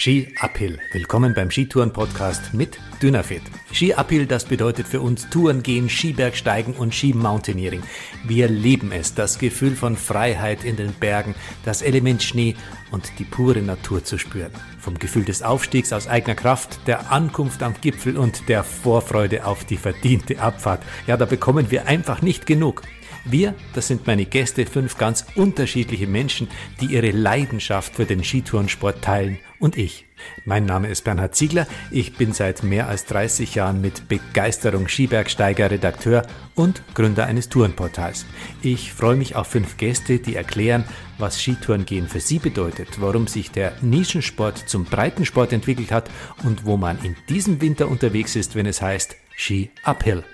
Ski Uphill. Willkommen beim Skitouren-Podcast mit Dynafit. Ski Uphill, das bedeutet für uns Touren gehen, Skibergsteigen und Skimountaineering. Wir lieben es, das Gefühl von Freiheit in den Bergen, das Element Schnee und die pure Natur zu spüren. Vom Gefühl des Aufstiegs aus eigener Kraft, der Ankunft am Gipfel und der Vorfreude auf die verdiente Abfahrt. Ja, da bekommen wir einfach nicht genug. Wir, das sind meine Gäste, fünf ganz unterschiedliche Menschen, die ihre Leidenschaft für den Skitourensport teilen und ich. Mein Name ist Bernhard Ziegler. Ich bin seit mehr als 30 Jahren mit Begeisterung Skibergsteiger, Redakteur und Gründer eines Tourenportals. Ich freue mich auf fünf Gäste, die erklären, was Skitourengehen für sie bedeutet, warum sich der Nischensport zum Breitensport entwickelt hat und wo man in diesem Winter unterwegs ist, wenn es heißt Ski Uphill.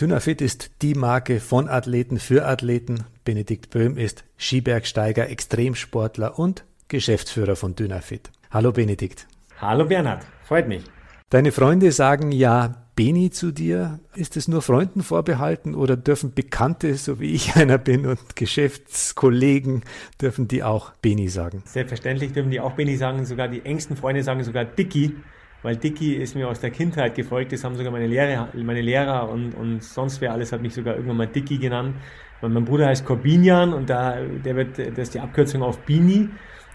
Dynafit ist die Marke von Athleten für Athleten. Benedikt Böhm ist Skibergsteiger, Extremsportler und Geschäftsführer von Dynafit. Hallo Benedikt. Hallo Bernhard, freut mich. Deine Freunde sagen ja Beni zu dir. Ist es nur Freunden vorbehalten oder dürfen Bekannte, so wie ich einer bin, und Geschäftskollegen, dürfen die auch Beni sagen? Selbstverständlich dürfen die auch Beni sagen. Sogar die engsten Freunde sagen sogar Dicky weil Dicky ist mir aus der Kindheit gefolgt. Das haben sogar meine Lehrer, meine Lehrer und, und sonst wer alles hat mich sogar irgendwann mal Dicky genannt. Und mein Bruder heißt Corbinian und da, der wird, das ist die Abkürzung auf Bini.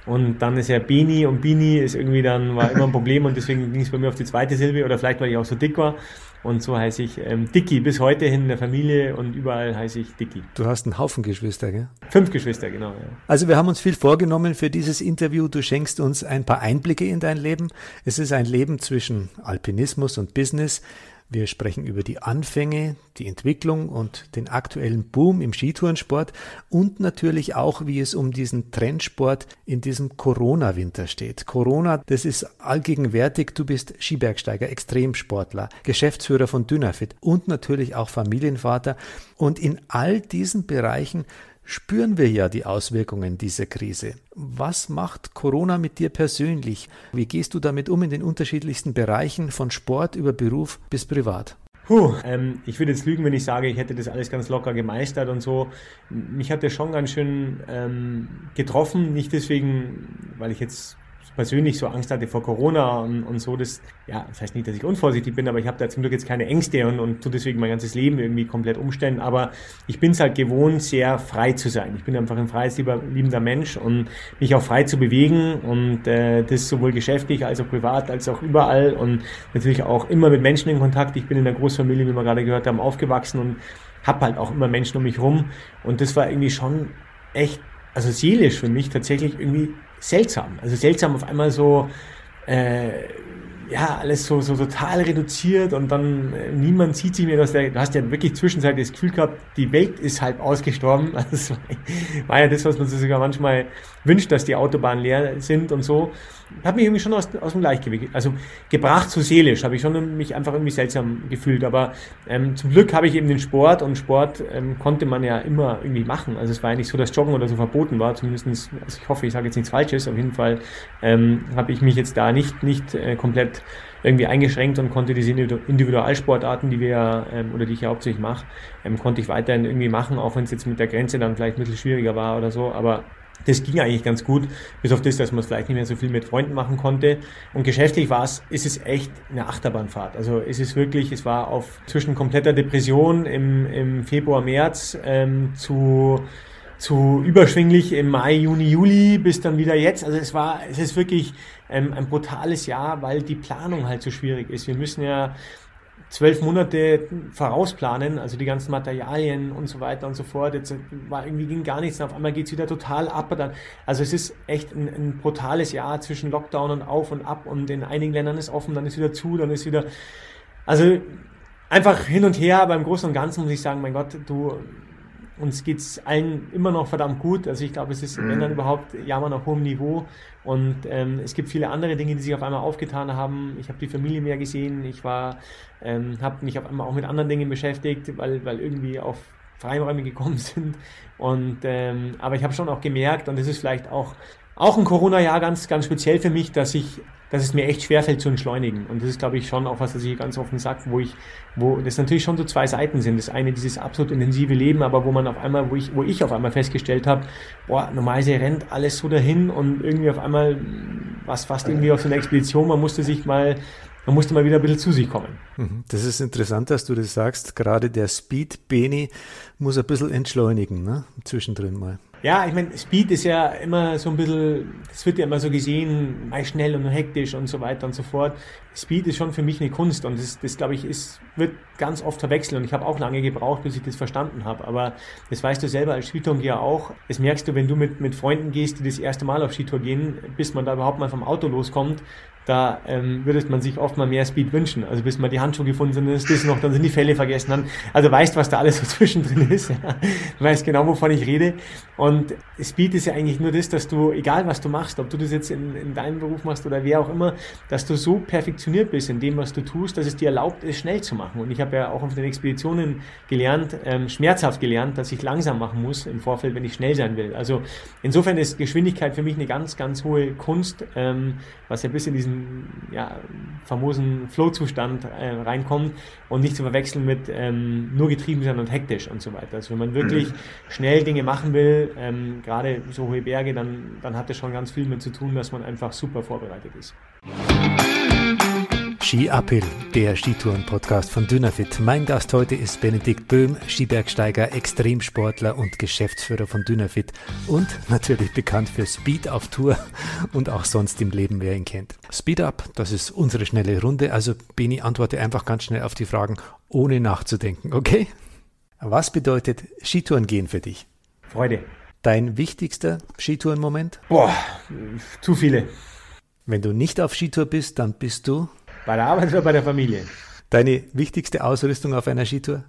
Und dann ist ja Beni und Bini ist irgendwie dann, war immer ein Problem und deswegen ging es bei mir auf die zweite Silbe oder vielleicht, weil ich auch so dick war. Und so heiße ich ähm, Dicky bis heute hin in der Familie und überall heiße ich Dicky. Du hast einen Haufen Geschwister, gell? Fünf Geschwister, genau. Ja. Also wir haben uns viel vorgenommen für dieses Interview. Du schenkst uns ein paar Einblicke in dein Leben. Es ist ein Leben zwischen Alpinismus und Business. Wir sprechen über die Anfänge, die Entwicklung und den aktuellen Boom im Skitourensport und natürlich auch, wie es um diesen Trendsport in diesem Corona-Winter steht. Corona, das ist allgegenwärtig. Du bist Skibergsteiger, Extremsportler, Geschäftsführer von Dynafit und natürlich auch Familienvater. Und in all diesen Bereichen spüren wir ja die Auswirkungen dieser Krise. Was macht Corona mit dir persönlich? Wie gehst du damit um in den unterschiedlichsten Bereichen von Sport über Beruf bis privat? Puh, ähm, ich würde jetzt lügen, wenn ich sage, ich hätte das alles ganz locker gemeistert und so. Mich hat das schon ganz schön ähm, getroffen. Nicht deswegen, weil ich jetzt persönlich so Angst hatte vor Corona und, und so, das, ja, das heißt nicht, dass ich unvorsichtig bin, aber ich habe da zum Glück jetzt keine Ängste und, und tue deswegen mein ganzes Leben irgendwie komplett umstellen. Aber ich bin es halt gewohnt, sehr frei zu sein. Ich bin einfach ein freies, liebender Mensch und mich auch frei zu bewegen und äh, das sowohl geschäftlich als auch privat als auch überall und natürlich auch immer mit Menschen in Kontakt. Ich bin in einer Großfamilie, wie wir gerade gehört haben, aufgewachsen und habe halt auch immer Menschen um mich rum und das war irgendwie schon echt, also seelisch für mich tatsächlich irgendwie seltsam. Also seltsam auf einmal so, äh, ja, alles so, so total reduziert und dann äh, niemand sieht sich mehr, dass der, du hast ja wirklich zwischenzeitlich das Gefühl gehabt, die Welt ist halb ausgestorben. Also das war, war ja das, was man sich sogar manchmal wünscht, dass die Autobahnen leer sind und so habe mich irgendwie schon aus, aus dem Gleichgewicht, also gebracht so seelisch, habe ich schon mich einfach irgendwie seltsam gefühlt. Aber ähm, zum Glück habe ich eben den Sport und Sport ähm, konnte man ja immer irgendwie machen. Also es war ja nicht so, dass Joggen oder so verboten war, zumindest, also ich hoffe, ich sage jetzt nichts Falsches, auf jeden Fall ähm, habe ich mich jetzt da nicht, nicht äh, komplett irgendwie eingeschränkt und konnte diese Individualsportarten, die wir ähm, oder die ich ja hauptsächlich mache, ähm, konnte ich weiterhin irgendwie machen, auch wenn es jetzt mit der Grenze dann vielleicht ein bisschen schwieriger war oder so. Aber das ging eigentlich ganz gut, bis auf das, dass man es vielleicht nicht mehr so viel mit Freunden machen konnte. Und geschäftlich war es, ist es echt eine Achterbahnfahrt. Also ist es wirklich, es war auf zwischen kompletter Depression im, im Februar, März ähm, zu zu überschwinglich im Mai, Juni, Juli bis dann wieder jetzt. Also es war, es ist wirklich ähm, ein brutales Jahr, weil die Planung halt so schwierig ist. Wir müssen ja zwölf Monate vorausplanen, also die ganzen Materialien und so weiter und so fort. Jetzt war irgendwie ging gar nichts, auf einmal geht's wieder total ab. Dann, also es ist echt ein, ein, brutales Jahr zwischen Lockdown und auf und ab und in einigen Ländern ist offen, dann ist wieder zu, dann ist wieder. Also einfach hin und her, aber im Großen und Ganzen muss ich sagen, mein Gott, du uns geht es allen immer noch verdammt gut. Also ich glaube, es ist, wenn dann mhm. überhaupt, jammern auf hohem Niveau. Und ähm, es gibt viele andere Dinge, die sich auf einmal aufgetan haben. Ich habe die Familie mehr gesehen. Ich war, ähm, habe mich auf einmal auch mit anderen Dingen beschäftigt, weil, weil irgendwie auf Freiräume gekommen sind. Und ähm, aber ich habe schon auch gemerkt, und das ist vielleicht auch auch ein Corona-Jahr ganz, ganz speziell für mich, dass ich dass es mir echt schwerfällt zu entschleunigen. Und das ist, glaube ich, schon auch was, was ich ganz offen sage, wo ich, wo das natürlich schon so zwei Seiten sind. Das eine, dieses absolut intensive Leben, aber wo man auf einmal, wo ich, wo ich auf einmal festgestellt habe, boah, normalerweise rennt alles so dahin und irgendwie auf einmal was fast irgendwie auf so einer Expedition, man musste sich mal man musste mal wieder ein bisschen zu sich kommen. Mhm. Das ist interessant, dass du das sagst. Gerade der Speed Beni muss ein bisschen entschleunigen, ne? zwischendrin mal. Ja, ich meine, Speed ist ja immer so ein bisschen, das wird ja immer so gesehen, mal schnell und hektisch und so weiter und so fort. Speed ist schon für mich eine Kunst und das, das glaube ich, ist, wird ganz oft verwechselt und ich habe auch lange gebraucht, bis ich das verstanden habe. Aber das weißt du selber als Skitourengeher auch. Das merkst du, wenn du mit, mit Freunden gehst, die das erste Mal auf Skitour gehen, bis man da überhaupt mal vom Auto loskommt, da ähm, würde man sich oft mal mehr Speed wünschen. Also bis mal die Handschuhe gefunden sind, ist das noch, dann sind die Fälle vergessen. Dann, also weißt, was da alles so zwischendrin ist. Ja. Du weißt genau, wovon ich rede. Und Speed ist ja eigentlich nur das, dass du, egal was du machst, ob du das jetzt in, in deinem Beruf machst oder wer auch immer, dass du so perfektioniert bist in dem, was du tust, dass es dir erlaubt ist, schnell zu machen. Und ich habe ja auch auf den Expeditionen gelernt, ähm, schmerzhaft gelernt, dass ich langsam machen muss im Vorfeld, wenn ich schnell sein will. Also insofern ist Geschwindigkeit für mich eine ganz, ganz hohe Kunst, ähm, was ja bis in diesen ja, famosen Flow-Zustand äh, reinkommt und nicht zu verwechseln mit ähm, nur getrieben sein und hektisch und so weiter. Also wenn man wirklich mhm. schnell Dinge machen will, ähm, gerade so hohe Berge, dann, dann hat das schon ganz viel mit zu tun, dass man einfach super vorbereitet ist. Ski Uphill, der Skitouren-Podcast von Dynafit. Mein Gast heute ist Benedikt Böhm, Skibergsteiger, Extremsportler und Geschäftsführer von Dynafit und natürlich bekannt für Speed auf Tour und auch sonst im Leben, wer ihn kennt. Speed Up, das ist unsere schnelle Runde, also Beni, antworte einfach ganz schnell auf die Fragen, ohne nachzudenken, okay? Was bedeutet Skitouren gehen für dich? Freude. Dein wichtigster Skitourenmoment? Boah, zu viele. Wenn du nicht auf Skitour bist, dann bist du bei der Arbeit oder bei der Familie? Deine wichtigste Ausrüstung auf einer Skitour?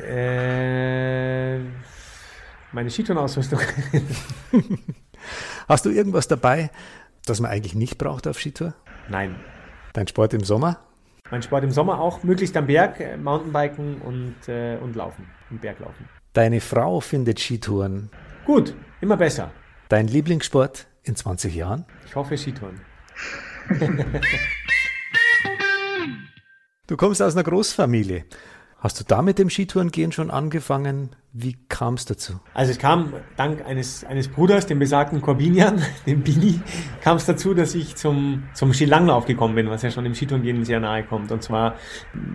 Äh, meine Skitourenausrüstung. Hast du irgendwas dabei, das man eigentlich nicht braucht auf Skitour? Nein. Dein Sport im Sommer? Mein Sport im Sommer auch, möglichst am Berg, äh, Mountainbiken und, äh, und Laufen, im Berglaufen. Deine Frau findet Skitouren? Gut, immer besser. Dein Lieblingssport in 20 Jahren? Ich hoffe Skitouren. Du kommst aus einer Großfamilie. Hast du da mit dem Skitourengehen schon angefangen? Wie kam es dazu? Also es kam dank eines, eines Bruders, dem besagten Corbinian, dem Bini, kam es dazu, dass ich zum, zum Skilanglauf gekommen bin, was ja schon dem Skitourengehen sehr nahe kommt. Und zwar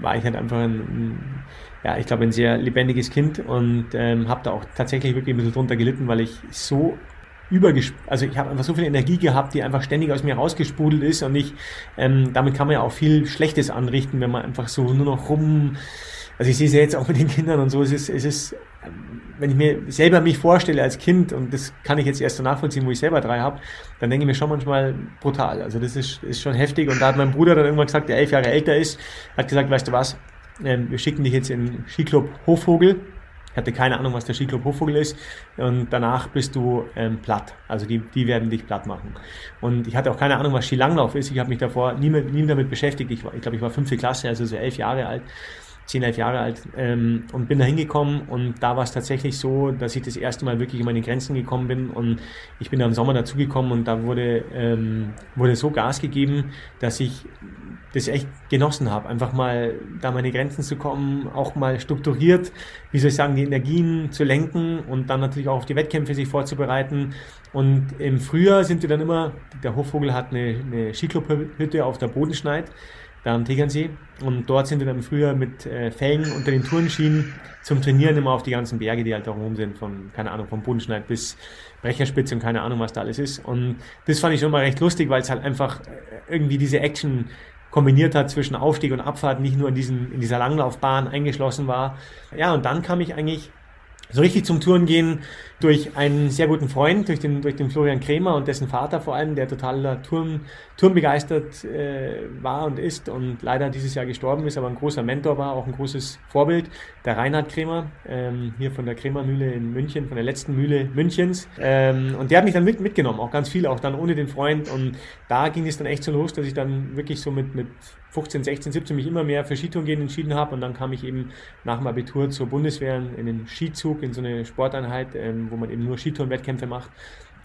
war ich halt einfach ein, ja, ich glaube, ein sehr lebendiges Kind und ähm, habe da auch tatsächlich wirklich ein bisschen drunter gelitten, weil ich so übergesp also ich habe einfach so viel Energie gehabt, die einfach ständig aus mir rausgesprudelt ist und ich, ähm, damit kann man ja auch viel Schlechtes anrichten, wenn man einfach so nur noch rum, also ich sehe es ja jetzt auch mit den Kindern und so, es ist, es ist, wenn ich mir selber mich vorstelle als Kind und das kann ich jetzt erst so nachvollziehen, wo ich selber drei habe, dann denke ich mir schon manchmal brutal. Also das ist, ist schon heftig und da hat mein Bruder dann irgendwann gesagt, der elf Jahre älter ist, hat gesagt, weißt du was, ähm, wir schicken dich jetzt in den Skiclub Hofvogel hatte keine Ahnung, was der Skiclub Hochvogel ist. Und danach bist du ähm, platt. Also die, die werden dich platt machen. Und ich hatte auch keine Ahnung, was Skilanglauf ist. Ich habe mich davor nie, nie damit beschäftigt. Ich, ich glaube, ich war fünfte Klasse, also so elf Jahre alt. 10, 11 Jahre alt ähm, und bin da hingekommen und da war es tatsächlich so, dass ich das erste Mal wirklich in meine Grenzen gekommen bin und ich bin da im Sommer dazugekommen und da wurde, ähm, wurde so Gas gegeben, dass ich das echt genossen habe, einfach mal da meine Grenzen zu kommen, auch mal strukturiert, wie soll ich sagen, die Energien zu lenken und dann natürlich auch auf die Wettkämpfe sich vorzubereiten. Und im Frühjahr sind wir dann immer, der Hofvogel hat eine, eine Skiclubhütte auf der Bodenschneid am Tegernsee. Und dort sind wir dann früher mit äh, Fällen unter den Tourenschienen zum Trainieren immer auf die ganzen Berge, die halt da rum sind, von, keine Ahnung, vom Bodenschneid bis Brecherspitze und keine Ahnung, was da alles ist. Und das fand ich schon mal recht lustig, weil es halt einfach äh, irgendwie diese Action kombiniert hat zwischen Aufstieg und Abfahrt, nicht nur in, diesen, in dieser Langlaufbahn eingeschlossen war. Ja, und dann kam ich eigentlich so richtig zum Touren gehen durch einen sehr guten Freund, durch den, durch den Florian Krämer und dessen Vater vor allem, der total Turm, turmbegeistert äh, war und ist und leider dieses Jahr gestorben ist, aber ein großer Mentor war, auch ein großes Vorbild, der Reinhard Krämer, ähm, hier von der Krämermühle in München, von der letzten Mühle Münchens. Ähm, und der hat mich dann mit, mitgenommen, auch ganz viel, auch dann ohne den Freund. Und da ging es dann echt so los, dass ich dann wirklich so mit, mit 15, 16, 17 mich immer mehr für Skitouren gehen entschieden habe. Und dann kam ich eben nach dem Abitur zur Bundeswehr in den Skizug, in so eine Sporteinheit, ähm, wo man eben nur Skitourenwettkämpfe macht.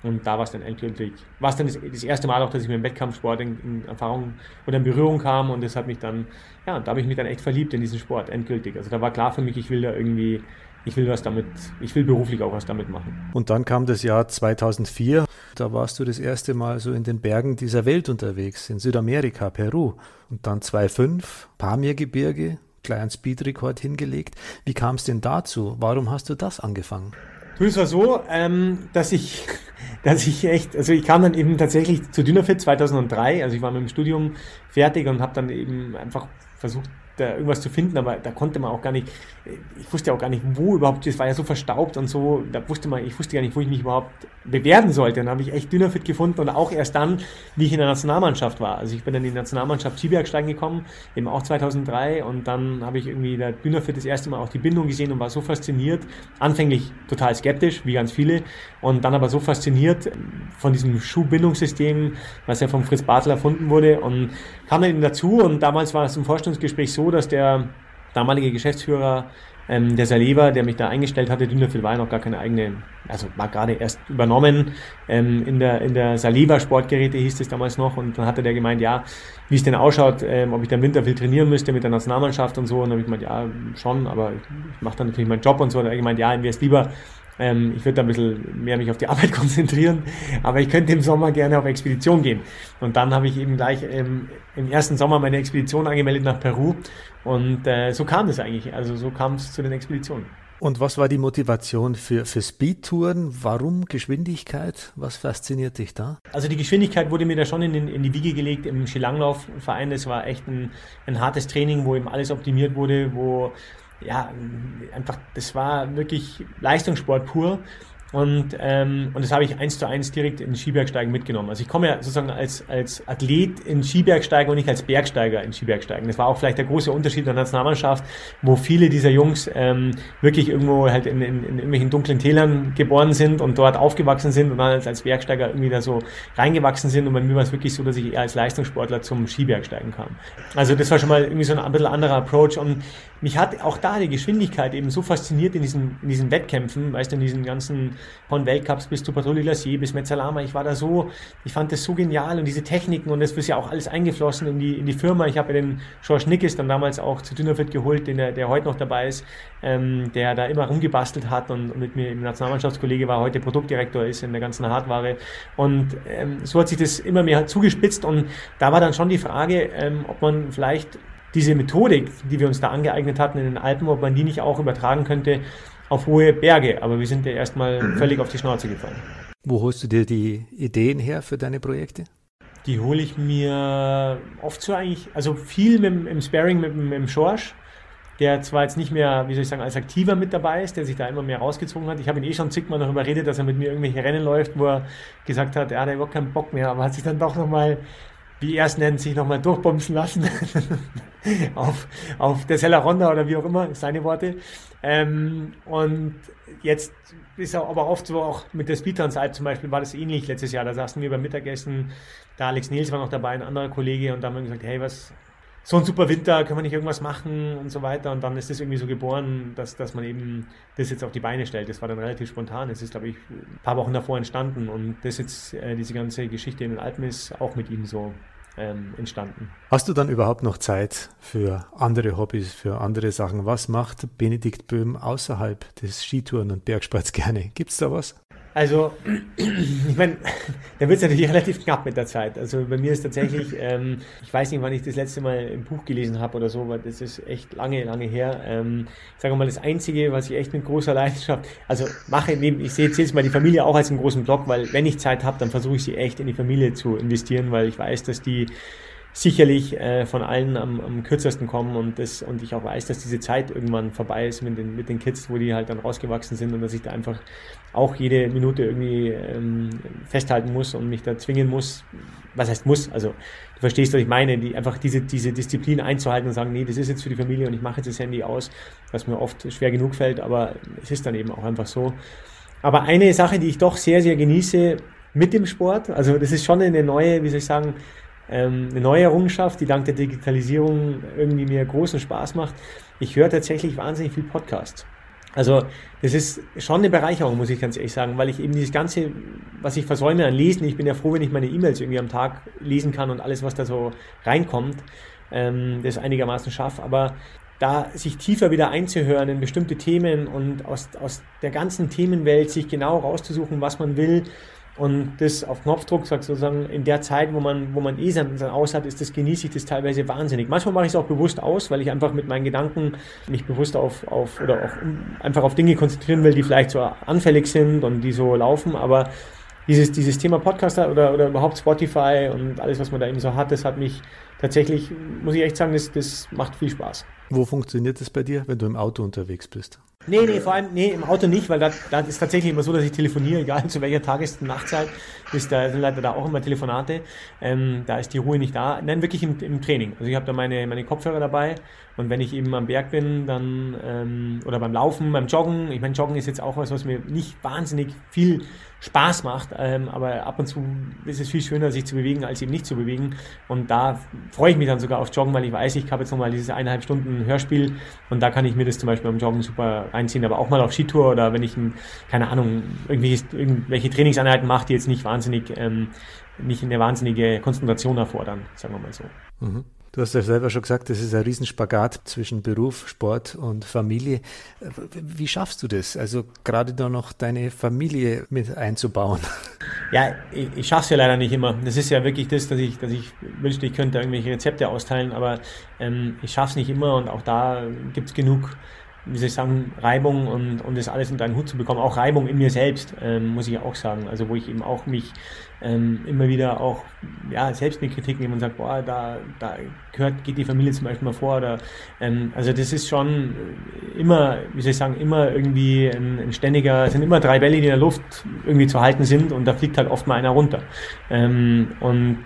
Und da war es dann endgültig, war es dann das, das, erste Mal auch, dass ich mit dem Wettkampfsport in, in, Erfahrung oder in Berührung kam und das hat mich dann, ja, da habe ich mich dann echt verliebt in diesen Sport, endgültig. Also da war klar für mich, ich will da irgendwie ich will was damit, ich will beruflich auch was damit machen. Und dann kam das Jahr 2004. Da warst du das erste Mal so in den Bergen dieser Welt unterwegs, in Südamerika, Peru. Und dann 2005, Pamirgebirge, kleinen Speedrekord hingelegt. Wie kam es denn dazu? Warum hast du das angefangen? Du, es war so, ähm, dass ich, dass ich echt, also ich kam dann eben tatsächlich zu Dynafit 2003, also ich war mit dem Studium fertig und habe dann eben einfach versucht, da irgendwas zu finden, aber da konnte man auch gar nicht, ich wusste auch gar nicht, wo überhaupt, das war ja so verstaubt und so, da wusste man, ich wusste gar nicht, wo ich mich überhaupt bewerben sollte. Dann habe ich echt Dynafit gefunden und auch erst dann, wie ich in der Nationalmannschaft war. Also ich bin dann in die Nationalmannschaft Skibergsteigen gekommen, eben auch 2003 und dann habe ich irgendwie der Dynafit das erste Mal auch die Bindung gesehen und war so fasziniert, anfänglich total skeptisch, wie ganz viele, und dann aber so fasziniert von diesem Schuhbindungssystem, was ja von Fritz Bartel erfunden wurde. Und kam dann eben dazu. Und damals war es im Vorstellungsgespräch so, dass der damalige Geschäftsführer ähm, der Saliva, der mich da eingestellt hatte, Dünnerfil war ja noch gar keine eigene, also war gerade erst übernommen ähm, in der, in der Saliva Sportgeräte hieß es damals noch. Und dann hatte der gemeint, ja, wie es denn ausschaut, ähm, ob ich dann Winter viel trainieren müsste mit der Nationalmannschaft und so. Und dann habe ich gemeint, ja, schon, aber ich mache dann natürlich meinen Job und so. Und ich gemeint, ja, invest lieber ähm, ich würde da ein bisschen mehr mich auf die Arbeit konzentrieren, aber ich könnte im Sommer gerne auf Expedition gehen. Und dann habe ich eben gleich ähm, im ersten Sommer meine Expedition angemeldet nach Peru und äh, so kam es eigentlich. Also so kam es zu den Expeditionen. Und was war die Motivation für, für Speedtouren? Warum Geschwindigkeit? Was fasziniert dich da? Also die Geschwindigkeit wurde mir da schon in, in die Wiege gelegt im Skilanglaufverein. Das war echt ein, ein hartes Training, wo eben alles optimiert wurde, wo ja, einfach, das war wirklich Leistungssport pur. Und, ähm, und das habe ich eins zu eins direkt in Skibergsteigen mitgenommen. Also ich komme ja sozusagen als, als Athlet in Skibergsteigen und nicht als Bergsteiger in Skibergsteigen. Das war auch vielleicht der große Unterschied der Nationalmannschaft, wo viele dieser Jungs ähm, wirklich irgendwo halt in, in, in irgendwelchen dunklen Tälern geboren sind und dort aufgewachsen sind und dann als, als Bergsteiger irgendwie da so reingewachsen sind. Und bei mir war es wirklich so, dass ich eher als Leistungssportler zum Skibergsteigen kam. Also das war schon mal irgendwie so ein, ein bisschen anderer Approach. Und mich hat auch da die Geschwindigkeit eben so fasziniert in diesen, in diesen Wettkämpfen, weißt du, in diesen ganzen von Weltcups bis zu Patrouille Lassier bis Mezzalama. Ich war da so, ich fand das so genial und diese Techniken und das ist ja auch alles eingeflossen in die, in die Firma. Ich habe ja den George Nickes dann damals auch zu Dynafit geholt, den der, der heute noch dabei ist, ähm, der da immer rumgebastelt hat und, und mit mir im Nationalmannschaftskollege war, heute Produktdirektor ist in der ganzen Hardware. Und ähm, so hat sich das immer mehr zugespitzt und da war dann schon die Frage, ähm, ob man vielleicht diese Methodik, die wir uns da angeeignet hatten in den Alpen, ob man die nicht auch übertragen könnte auf hohe Berge. Aber wir sind ja erstmal mhm. völlig auf die Schnauze gefallen. Wo holst du dir die Ideen her für deine Projekte? Die hole ich mir oft so eigentlich, also viel mit, im Sparring mit, mit dem Schorsch, der zwar jetzt nicht mehr, wie soll ich sagen, als aktiver mit dabei ist, der sich da immer mehr rausgezogen hat. Ich habe ihn eh schon zigmal noch überredet, dass er mit mir irgendwelche Rennen läuft, wo er gesagt hat, er hat überhaupt keinen Bock mehr, aber hat sich dann doch nochmal wie er es nennt, sich nochmal durchbomsen lassen auf, auf der Sella Ronda oder wie auch immer, seine Worte. Ähm, und jetzt ist er aber oft so auch mit der Speedtrans-Alp zum Beispiel war das ähnlich letztes Jahr. Da saßen wir beim Mittagessen, da Alex Nils war noch dabei, ein anderer Kollege und da haben wir gesagt, hey, was, so ein super Winter, können wir nicht irgendwas machen und so weiter. Und dann ist das irgendwie so geboren, dass, dass man eben das jetzt auf die Beine stellt. Das war dann relativ spontan. Es ist, glaube ich, ein paar Wochen davor entstanden. Und das jetzt, äh, diese ganze Geschichte in den Alpen ist auch mit ihm so ähm, entstanden. Hast du dann überhaupt noch Zeit für andere Hobbys, für andere Sachen? Was macht Benedikt Böhm außerhalb des Skitouren und Bergsports gerne? Gibt es da was? Also, ich meine, da wird es natürlich relativ knapp mit der Zeit. Also bei mir ist tatsächlich, ähm, ich weiß nicht, wann ich das letzte Mal ein Buch gelesen habe oder so, weil das ist echt lange, lange her. Ähm, ich sage mal, das Einzige, was ich echt mit großer Leidenschaft, also mache, neben, ich sehe jetzt mal die Familie auch als einen großen Block, weil wenn ich Zeit habe, dann versuche ich sie echt in die Familie zu investieren, weil ich weiß, dass die sicherlich äh, von allen am, am kürzesten kommen und, das, und ich auch weiß, dass diese Zeit irgendwann vorbei ist mit den, mit den Kids, wo die halt dann rausgewachsen sind und dass ich da einfach auch jede Minute irgendwie ähm, festhalten muss und mich da zwingen muss, was heißt muss, also du verstehst, was ich meine, die, einfach diese, diese Disziplin einzuhalten und sagen, nee, das ist jetzt für die Familie und ich mache jetzt das Handy aus, was mir oft schwer genug fällt, aber es ist dann eben auch einfach so. Aber eine Sache, die ich doch sehr, sehr genieße mit dem Sport, also das ist schon eine neue, wie soll ich sagen, ähm, eine neue Errungenschaft, die dank der Digitalisierung irgendwie mir großen Spaß macht. Ich höre tatsächlich wahnsinnig viel Podcasts. Also das ist schon eine Bereicherung, muss ich ganz ehrlich sagen, weil ich eben dieses Ganze, was ich versäume an Lesen, ich bin ja froh, wenn ich meine E-Mails irgendwie am Tag lesen kann und alles, was da so reinkommt, ähm, das einigermaßen schaffe. Aber da sich tiefer wieder einzuhören in bestimmte Themen und aus, aus der ganzen Themenwelt sich genau rauszusuchen, was man will und das auf Knopfdruck sagt sozusagen in der Zeit, wo man, wo man eh sein, sein Aus hat, ist das, genieße ich das teilweise wahnsinnig. Manchmal mache ich es auch bewusst aus, weil ich einfach mit meinen Gedanken mich bewusst auf, auf oder auch einfach auf Dinge konzentrieren will, die vielleicht so anfällig sind und die so laufen, aber dieses, dieses Thema Podcaster oder, oder überhaupt Spotify und alles, was man da eben so hat, das hat mich tatsächlich, muss ich echt sagen, das, das macht viel Spaß. Wo funktioniert das bei dir, wenn du im Auto unterwegs bist? Nee, nee, vor allem, nee, im Auto nicht, weil da, da ist tatsächlich immer so, dass ich telefoniere, egal zu welcher Tages- und Nachtzeit, ist da, sind leider da auch immer Telefonate. Ähm, da ist die Ruhe nicht da. Nein, wirklich im, im Training. Also ich habe da meine, meine Kopfhörer dabei und wenn ich eben am Berg bin, dann, ähm, oder beim Laufen, beim Joggen, ich meine, Joggen ist jetzt auch was, was mir nicht wahnsinnig viel Spaß macht, ähm, aber ab und zu ist es viel schöner, sich zu bewegen, als eben nicht zu bewegen. Und da freue ich mich dann sogar auf Joggen, weil ich weiß, ich habe jetzt nochmal dieses eineinhalb Stunden Hörspiel und da kann ich mir das zum Beispiel beim Joggen super reinziehen, aber auch mal auf Skitour oder wenn ich, keine Ahnung, irgendwelche, irgendwelche Trainingseinheiten mache, die jetzt nicht wahnsinnig, ähm, nicht eine wahnsinnige Konzentration erfordern, sagen wir mal so. Mhm. Du hast ja selber schon gesagt, das ist ein Riesenspagat zwischen Beruf, Sport und Familie. Wie schaffst du das? Also gerade da noch deine Familie mit einzubauen? Ja, ich, ich schaffe es ja leider nicht immer. Das ist ja wirklich das, dass ich, dass ich wünschte, ich könnte irgendwelche Rezepte austeilen, aber ähm, ich schaffe es nicht immer und auch da gibt es genug wie soll ich sagen, Reibung und, und das alles unter einen Hut zu bekommen. Auch Reibung in mir selbst, ähm, muss ich auch sagen. Also wo ich eben auch mich ähm, immer wieder auch ja, selbst eine Kritik nehme und sage, boah, da, da gehört, geht die Familie zum Beispiel mal vor. Oder, ähm, also das ist schon immer, wie soll ich sagen, immer irgendwie ein, ein ständiger, es sind immer drei Bälle, die in der Luft irgendwie zu halten sind und da fliegt halt oft mal einer runter. Ähm, und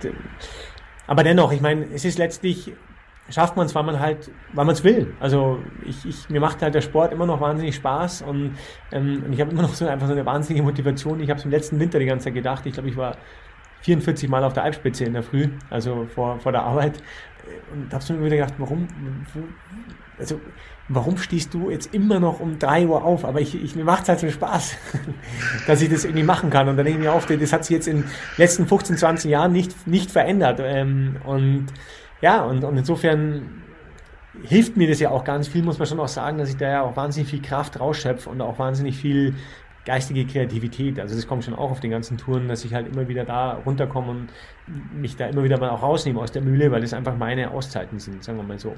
aber dennoch, ich meine, es ist letztlich schafft man es, weil man halt, weil man es will. Also ich, ich, mir macht halt der Sport immer noch wahnsinnig Spaß und, ähm, und ich habe immer noch so einfach so eine wahnsinnige Motivation. Ich habe es im letzten Winter die ganze Zeit gedacht. Ich glaube, ich war 44 Mal auf der Alpspitze in der Früh, also vor, vor der Arbeit. Und habe mir wieder gedacht, warum, also warum stehst du jetzt immer noch um 3 Uhr auf? Aber ich, ich, mir macht es halt so Spaß, dass ich das irgendwie machen kann. Und dann denke ich mir auf, das hat sich jetzt in den letzten 15, 20 Jahren nicht, nicht verändert. Ähm, und ja, und, und insofern hilft mir das ja auch ganz viel, muss man schon auch sagen, dass ich da ja auch wahnsinnig viel Kraft rausschöpfe und auch wahnsinnig viel geistige Kreativität. Also das kommt schon auch auf den ganzen Touren, dass ich halt immer wieder da runterkomme und mich da immer wieder mal auch rausnehme aus der Mühle, weil das einfach meine Auszeiten sind, sagen wir mal so.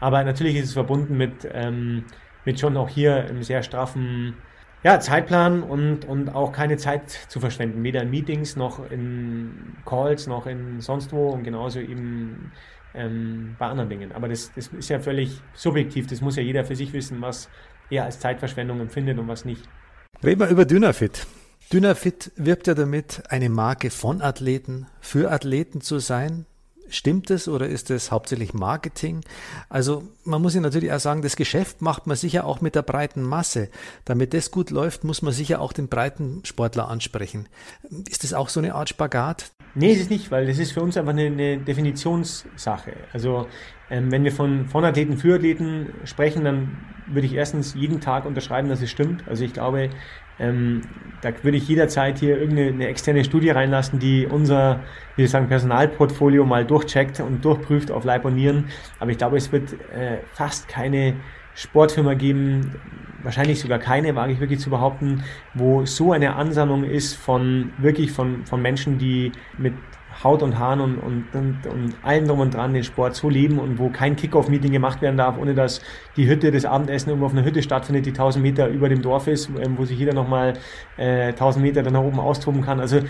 Aber natürlich ist es verbunden mit, ähm, mit schon auch hier einem sehr straffen ja, Zeitplan und, und auch keine Zeit zu verschwenden, weder in Meetings noch in Calls noch in sonst wo und genauso eben ähm, bei anderen Dingen. Aber das, das ist ja völlig subjektiv. Das muss ja jeder für sich wissen, was er als Zeitverschwendung empfindet und was nicht. Reden wir über Dynafit. Dynafit wirbt ja damit, eine Marke von Athleten für Athleten zu sein. Stimmt es oder ist es hauptsächlich Marketing? Also man muss ja natürlich auch sagen, das Geschäft macht man sicher auch mit der breiten Masse. Damit das gut läuft, muss man sicher auch den breiten Sportler ansprechen. Ist das auch so eine Art Spagat? Nee, ist es nicht, weil das ist für uns einfach eine, eine Definitionssache. Also ähm, wenn wir von, von Athleten für Athleten sprechen, dann würde ich erstens jeden Tag unterschreiben, dass es stimmt. Also ich glaube, ähm, da würde ich jederzeit hier irgendeine externe Studie reinlassen, die unser, wie wir sagen, Personalportfolio mal durchcheckt und durchprüft auf Leib und Nieren. Aber ich glaube, es wird äh, fast keine Sportfirma geben, wahrscheinlich sogar keine, wage ich wirklich zu behaupten, wo so eine Ansammlung ist von wirklich von, von Menschen, die mit Haut und Haaren und, und, und, und allem drum und dran den Sport so leben und wo kein Kickoff-Meeting gemacht werden darf, ohne dass die Hütte, das Abendessen irgendwo auf einer Hütte stattfindet, die 1000 Meter über dem Dorf ist, ähm, wo sich jeder nochmal äh, 1000 Meter dann nach oben austoben kann. Also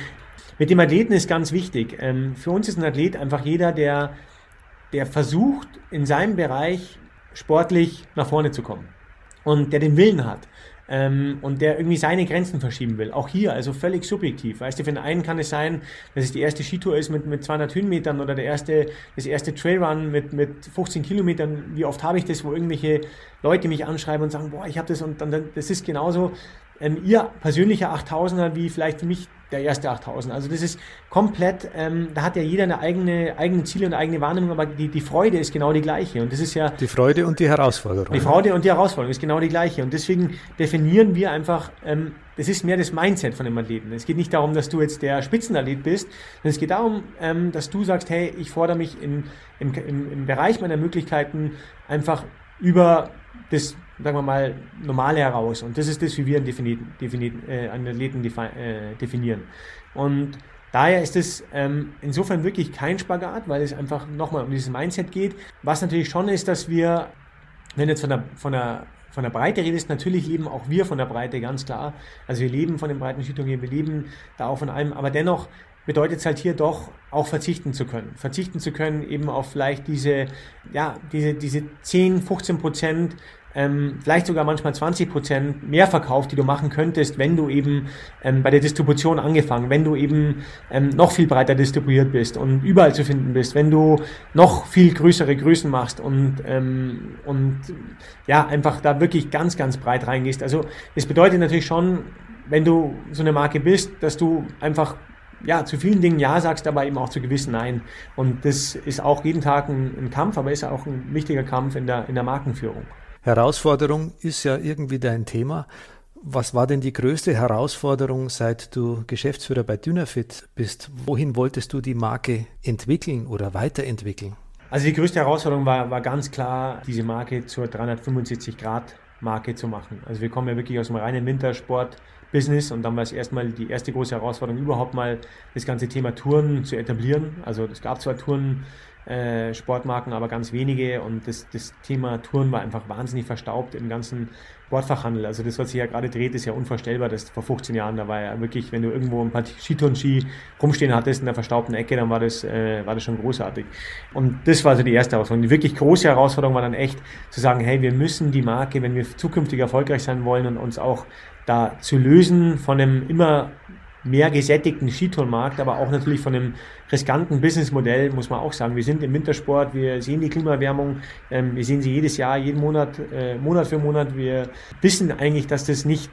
mit dem Athleten ist ganz wichtig. Ähm, für uns ist ein Athlet einfach jeder, der, der versucht, in seinem Bereich sportlich nach vorne zu kommen und der den Willen hat ähm, und der irgendwie seine Grenzen verschieben will. Auch hier, also völlig subjektiv. Weißt du, für den einen kann es sein, dass es die erste Skitour ist mit, mit 200 Höhenmetern oder der erste, das erste Trailrun mit, mit 15 Kilometern. Wie oft habe ich das, wo irgendwelche Leute mich anschreiben und sagen, boah, ich habe das und dann, das ist genauso ähm, ihr persönlicher 8000er wie vielleicht für mich der erste 8000. Also das ist komplett, ähm, da hat ja jeder eine eigene, eigene Ziele und eine eigene Wahrnehmung, aber die, die Freude ist genau die gleiche. Und das ist ja. Die Freude und die Herausforderung. Die Freude und die Herausforderung ist genau die gleiche. Und deswegen definieren wir einfach, ähm, das ist mehr das Mindset von dem Athleten. Es geht nicht darum, dass du jetzt der Spitzenathlet bist, sondern es geht darum, ähm, dass du sagst, hey, ich fordere mich in, im, im, im Bereich meiner Möglichkeiten einfach über das, sagen wir mal, Normale heraus. Und das ist das, wie wir einen, defini defini äh, einen Athleten äh, definieren. Und daher ist es ähm, insofern wirklich kein Spagat, weil es einfach nochmal um dieses Mindset geht. Was natürlich schon ist, dass wir, wenn jetzt von der, von der von der Breite redest, natürlich leben auch wir von der Breite, ganz klar. Also wir leben von den breiten Skitouren, wir leben da auch von allem, aber dennoch bedeutet es halt hier doch auch verzichten zu können. Verzichten zu können eben auf vielleicht diese, ja, diese, diese 10, 15 Prozent ähm, vielleicht sogar manchmal 20 Prozent mehr Verkauf, die du machen könntest, wenn du eben ähm, bei der Distribution angefangen, wenn du eben ähm, noch viel breiter distribuiert bist und überall zu finden bist, wenn du noch viel größere Größen machst und, ähm, und ja, einfach da wirklich ganz, ganz breit reingehst. Also es bedeutet natürlich schon, wenn du so eine Marke bist, dass du einfach ja, zu vielen Dingen Ja sagst, aber eben auch zu gewissen Nein. Und das ist auch jeden Tag ein, ein Kampf, aber ist auch ein wichtiger Kampf in der, in der Markenführung. Herausforderung ist ja irgendwie dein Thema. Was war denn die größte Herausforderung, seit du Geschäftsführer bei Dynafit bist? Wohin wolltest du die Marke entwickeln oder weiterentwickeln? Also die größte Herausforderung war, war ganz klar, diese Marke zur 365-Grad-Marke zu machen. Also wir kommen ja wirklich aus dem reinen Wintersport-Business und dann war es erstmal die erste große Herausforderung, überhaupt mal das ganze Thema Touren zu etablieren. Also es gab zwar Touren äh, Sportmarken, aber ganz wenige. Und das, das Thema Touren war einfach wahnsinnig verstaubt im ganzen Sportfachhandel. Also das, was sich ja gerade dreht, ist ja unvorstellbar. Das vor 15 Jahren, da war ja wirklich, wenn du irgendwo ein paar Skitouren-Ski rumstehen hattest in der verstaubten Ecke, dann war das, äh, war das schon großartig. Und das war so die erste Herausforderung. Die wirklich große Herausforderung war dann echt zu sagen, hey, wir müssen die Marke, wenn wir zukünftig erfolgreich sein wollen und uns auch da zu lösen von einem immer mehr gesättigten Skitourenmarkt, aber auch natürlich von einem riskanten Businessmodell, muss man auch sagen. Wir sind im Wintersport, wir sehen die Klimaerwärmung, ähm, wir sehen sie jedes Jahr, jeden Monat, äh, Monat für Monat. Wir wissen eigentlich, dass das nicht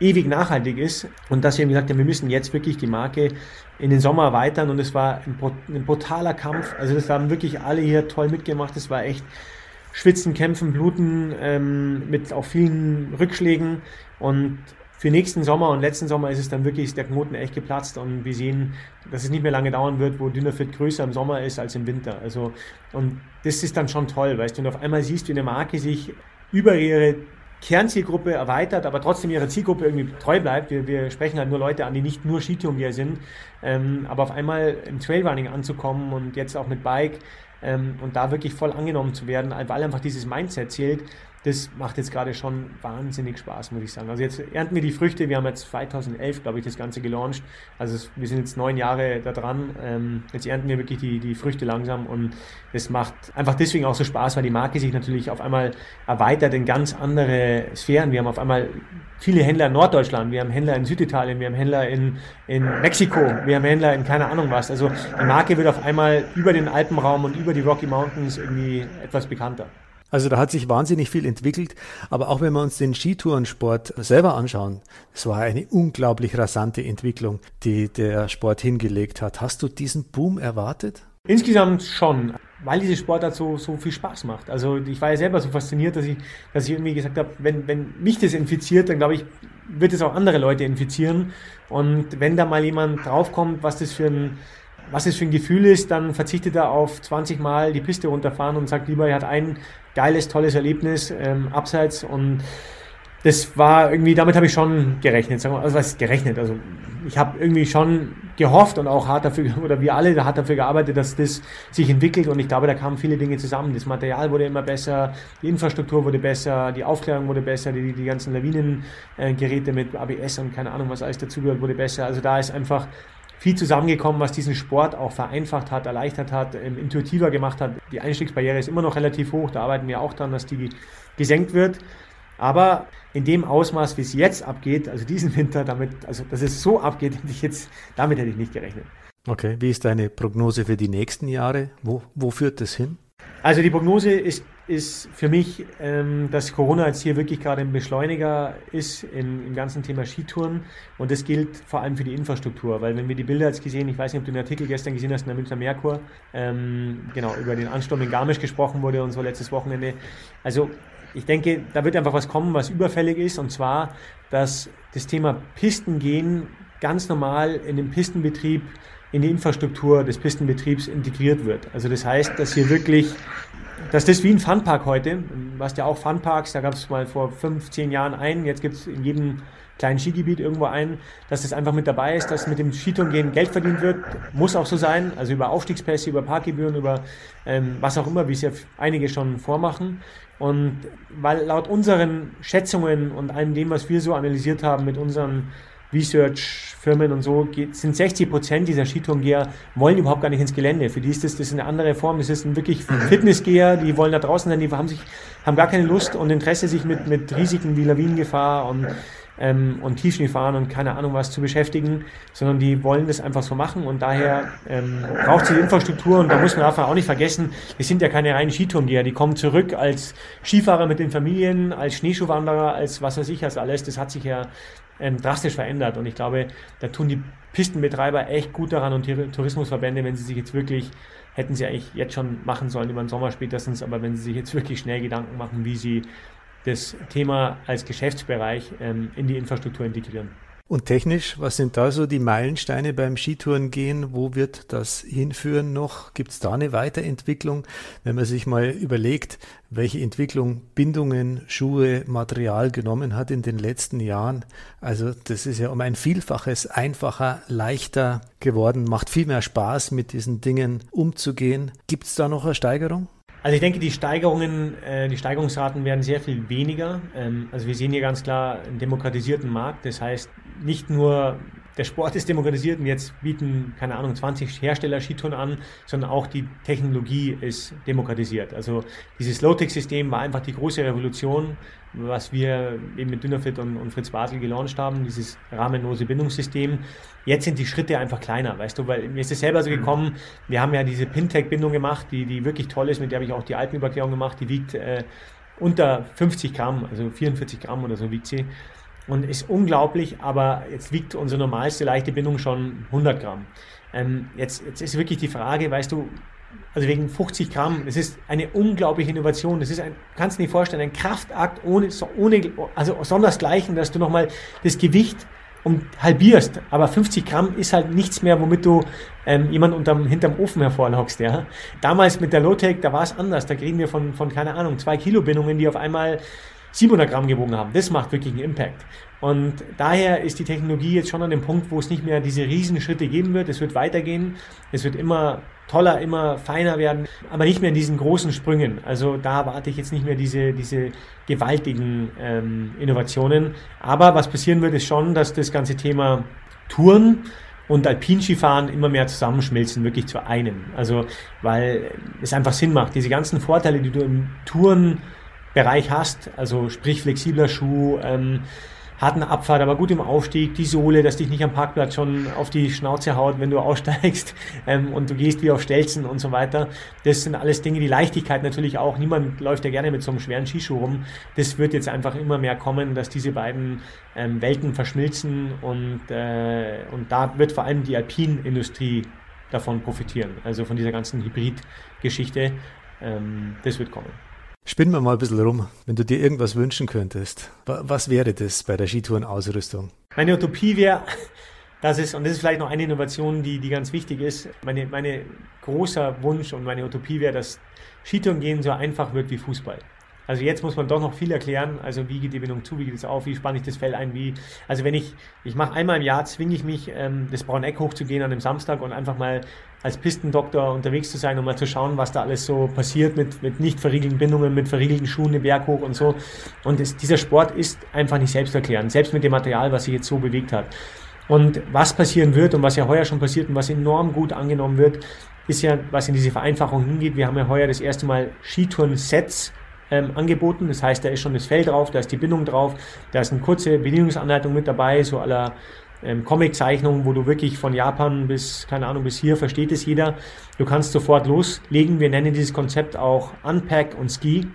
ewig nachhaltig ist und dass wir gesagt haben, wir müssen jetzt wirklich die Marke in den Sommer erweitern und es war ein, ein brutaler Kampf. Also das haben wirklich alle hier toll mitgemacht. Es war echt Schwitzen, Kämpfen, Bluten ähm, mit auch vielen Rückschlägen und für nächsten Sommer und letzten Sommer ist es dann wirklich der Knoten echt geplatzt und wir sehen, dass es nicht mehr lange dauern wird, wo Dynafit größer im Sommer ist als im Winter. Also, und das ist dann schon toll, weißt du, und auf einmal siehst du, wie eine Marke sich über ihre Kernzielgruppe erweitert, aber trotzdem ihrer Zielgruppe irgendwie treu bleibt. Wir, wir sprechen halt nur Leute an, die nicht nur Skitourengeher sind, ähm, aber auf einmal im Trailrunning anzukommen und jetzt auch mit Bike ähm, und da wirklich voll angenommen zu werden, weil einfach dieses Mindset zählt, das macht jetzt gerade schon wahnsinnig Spaß, muss ich sagen. Also jetzt ernten wir die Früchte. Wir haben jetzt 2011, glaube ich, das Ganze gelauncht. Also wir sind jetzt neun Jahre da dran. Ähm, jetzt ernten wir wirklich die, die Früchte langsam und das macht einfach deswegen auch so Spaß, weil die Marke sich natürlich auf einmal erweitert in ganz andere Sphären. Wir haben auf einmal viele Händler in Norddeutschland, wir haben Händler in Süditalien, wir haben Händler in, in Mexiko, wir haben Händler in keine Ahnung was. Also die Marke wird auf einmal über den Alpenraum und über die Rocky Mountains irgendwie etwas bekannter. Also da hat sich wahnsinnig viel entwickelt, aber auch wenn wir uns den Skitourensport selber anschauen, es war eine unglaublich rasante Entwicklung, die der Sport hingelegt hat. Hast du diesen Boom erwartet? Insgesamt schon, weil diese Sportart so, so viel Spaß macht. Also ich war ja selber so fasziniert, dass ich, dass ich irgendwie gesagt habe, wenn, wenn mich das infiziert, dann glaube ich, wird es auch andere Leute infizieren. Und wenn da mal jemand draufkommt, was das für ein was es für ein Gefühl ist, dann verzichtet er auf 20 Mal die Piste runterfahren und sagt lieber, er hat ein geiles, tolles Erlebnis ähm, abseits und das war irgendwie, damit habe ich schon gerechnet, sagen wir, also was gerechnet, also ich habe irgendwie schon gehofft und auch hart dafür, oder wir alle hart dafür gearbeitet, dass das sich entwickelt und ich glaube, da kamen viele Dinge zusammen. Das Material wurde immer besser, die Infrastruktur wurde besser, die Aufklärung wurde besser, die, die ganzen Lawinengeräte mit ABS und keine Ahnung, was alles dazugehört, wurde besser. Also da ist einfach viel zusammengekommen, was diesen Sport auch vereinfacht hat, erleichtert hat, ähm, intuitiver gemacht hat. Die Einstiegsbarriere ist immer noch relativ hoch, da arbeiten wir auch dran, dass die gesenkt wird. Aber in dem Ausmaß, wie es jetzt abgeht, also diesen Winter, damit, also dass es so abgeht, hätte ich jetzt, damit hätte ich nicht gerechnet. Okay, wie ist deine Prognose für die nächsten Jahre? Wo, wo führt das hin? Also die Prognose ist ist für mich, ähm, dass Corona jetzt hier wirklich gerade ein Beschleuniger ist im, im, ganzen Thema Skitouren. Und das gilt vor allem für die Infrastruktur, weil wenn wir die Bilder jetzt gesehen, ich weiß nicht, ob du den Artikel gestern gesehen hast in der Münchner Merkur, ähm, genau, über den Ansturm in Garmisch gesprochen wurde und so letztes Wochenende. Also ich denke, da wird einfach was kommen, was überfällig ist, und zwar, dass das Thema Pistengehen ganz normal in den Pistenbetrieb in die Infrastruktur des Pistenbetriebs integriert wird. Also das heißt, dass hier wirklich dass das wie ein Funpark heute, hast ja auch Funparks, da gab es mal vor 15 Jahren einen, jetzt gibt es in jedem kleinen Skigebiet irgendwo einen, dass das einfach mit dabei ist, dass mit dem Skitourengehen Geld verdient wird, muss auch so sein, also über Aufstiegspässe, über Parkgebühren, über ähm, was auch immer, wie es ja einige schon vormachen. Und weil laut unseren Schätzungen und allem dem, was wir so analysiert haben mit unseren Research-Firmen und so, sind 60 Prozent dieser Skitourengeher wollen überhaupt gar nicht ins Gelände. Für die ist das, das ist eine andere Form. Das ist ein wirklich mhm. Fitnessgeher, die wollen da draußen sein, die haben sich, haben gar keine Lust und Interesse, sich mit, mit Risiken wie Lawinengefahr und ähm, und Tiefschneefahren und keine Ahnung was zu beschäftigen, sondern die wollen das einfach so machen und daher ähm, braucht sie die Infrastruktur und da muss man einfach auch nicht vergessen, es sind ja keine reinen Skitourengeher, die kommen zurück als Skifahrer mit den Familien, als Schneeschuhwanderer, als was weiß ich, als alles, das hat sich ja ähm, drastisch verändert und ich glaube, da tun die Pistenbetreiber echt gut daran und Tourismusverbände, wenn sie sich jetzt wirklich hätten sie eigentlich jetzt schon machen sollen über den Sommer spätestens, aber wenn sie sich jetzt wirklich schnell Gedanken machen, wie sie das Thema als Geschäftsbereich ähm, in die Infrastruktur integrieren. Und technisch, was sind da so die Meilensteine beim Skitourengehen? Wo wird das hinführen noch? Gibt es da eine Weiterentwicklung? Wenn man sich mal überlegt, welche Entwicklung Bindungen, Schuhe, Material genommen hat in den letzten Jahren. Also das ist ja um ein Vielfaches einfacher, leichter geworden, macht viel mehr Spaß, mit diesen Dingen umzugehen. Gibt es da noch eine Steigerung? Also ich denke, die Steigerungen, äh, die Steigerungsraten werden sehr viel weniger. Ähm, also wir sehen hier ganz klar einen demokratisierten Markt. Das heißt, nicht nur der Sport ist demokratisiert und jetzt bieten, keine Ahnung, 20 Hersteller Skitouren an, sondern auch die Technologie ist demokratisiert. Also dieses Low-Tech-System war einfach die große Revolution, was wir eben mit Dynafit und, und Fritz Basel gelauncht haben, dieses rahmenlose Bindungssystem. Jetzt sind die Schritte einfach kleiner, weißt du, weil mir ist es selber so gekommen, wir haben ja diese Pintech-Bindung gemacht, die, die wirklich toll ist, mit der habe ich auch die Alpenüberquerung gemacht, die wiegt äh, unter 50 Gramm, also 44 Gramm oder so wiegt sie und ist unglaublich, aber jetzt wiegt unsere normalste leichte Bindung schon 100 Gramm. Ähm, jetzt, jetzt ist wirklich die Frage, weißt du, also wegen 50 Gramm, das ist eine unglaubliche Innovation. Das ist ein, kannst du dir vorstellen, ein Kraftakt ohne, ohne also sondersgleichen, dass du nochmal das Gewicht um halbierst. Aber 50 Gramm ist halt nichts mehr, womit du ähm, jemand unterm, hinterm Ofen hervorlockst. Ja? Damals mit der Lowtech, da war es anders. Da kriegen wir von, von, keine Ahnung, zwei Kilo Bindungen, die auf einmal 700 Gramm gewogen haben. Das macht wirklich einen Impact. Und daher ist die Technologie jetzt schon an dem Punkt, wo es nicht mehr diese Riesenschritte geben wird. Es wird weitergehen. Es wird immer toller, immer feiner werden, aber nicht mehr in diesen großen Sprüngen. Also da erwarte ich jetzt nicht mehr diese, diese gewaltigen ähm, Innovationen. Aber was passieren wird, ist schon, dass das ganze Thema Touren und Alpinskifahren immer mehr zusammenschmelzen, wirklich zu einem. Also, weil es einfach Sinn macht. Diese ganzen Vorteile, die du im Tourenbereich hast, also sprich flexibler Schuh, ähm, harten Abfahrt, aber gut im Aufstieg, die Sohle, dass dich nicht am Parkplatz schon auf die Schnauze haut, wenn du aussteigst ähm, und du gehst wie auf Stelzen und so weiter. Das sind alles Dinge, die Leichtigkeit natürlich auch. Niemand läuft ja gerne mit so einem schweren Skischuh rum. Das wird jetzt einfach immer mehr kommen, dass diese beiden ähm, Welten verschmilzen und, äh, und da wird vor allem die Alpinindustrie davon profitieren, also von dieser ganzen Hybrid-Geschichte. Ähm, das wird kommen. Spinnen wir mal ein bisschen rum. Wenn du dir irgendwas wünschen könntest, was wäre das bei der Skitourenausrüstung? Meine Utopie wäre, dass es, und das ist vielleicht noch eine Innovation, die, die ganz wichtig ist, meine, meine großer Wunsch und meine Utopie wäre, dass Skitourengehen so einfach wird wie Fußball. Also jetzt muss man doch noch viel erklären. Also wie geht die Bindung zu, wie geht es auf, wie spanne ich das Fell ein, wie. Also wenn ich, ich mache einmal im Jahr, zwinge ich mich, ähm, das Brauneck hochzugehen an einem Samstag und einfach mal als Pistendoktor unterwegs zu sein, um mal zu schauen, was da alles so passiert mit, mit nicht verriegelten Bindungen, mit verriegelten Schuhen den Berg hoch und so. Und es, dieser Sport ist einfach nicht selbsterklärend, selbst mit dem Material, was sich jetzt so bewegt hat. Und was passieren wird und was ja heuer schon passiert und was enorm gut angenommen wird, ist ja, was in diese Vereinfachung hingeht. Wir haben ja heuer das erste Mal Skitouren-Sets ähm, angeboten. Das heißt, da ist schon das Fell drauf, da ist die Bindung drauf, da ist eine kurze Bedienungsanleitung mit dabei, so aller ähm, Comic-Zeichnungen, wo du wirklich von Japan bis, keine Ahnung, bis hier versteht es jeder. Du kannst sofort loslegen. Wir nennen dieses Konzept auch Unpack und Ski.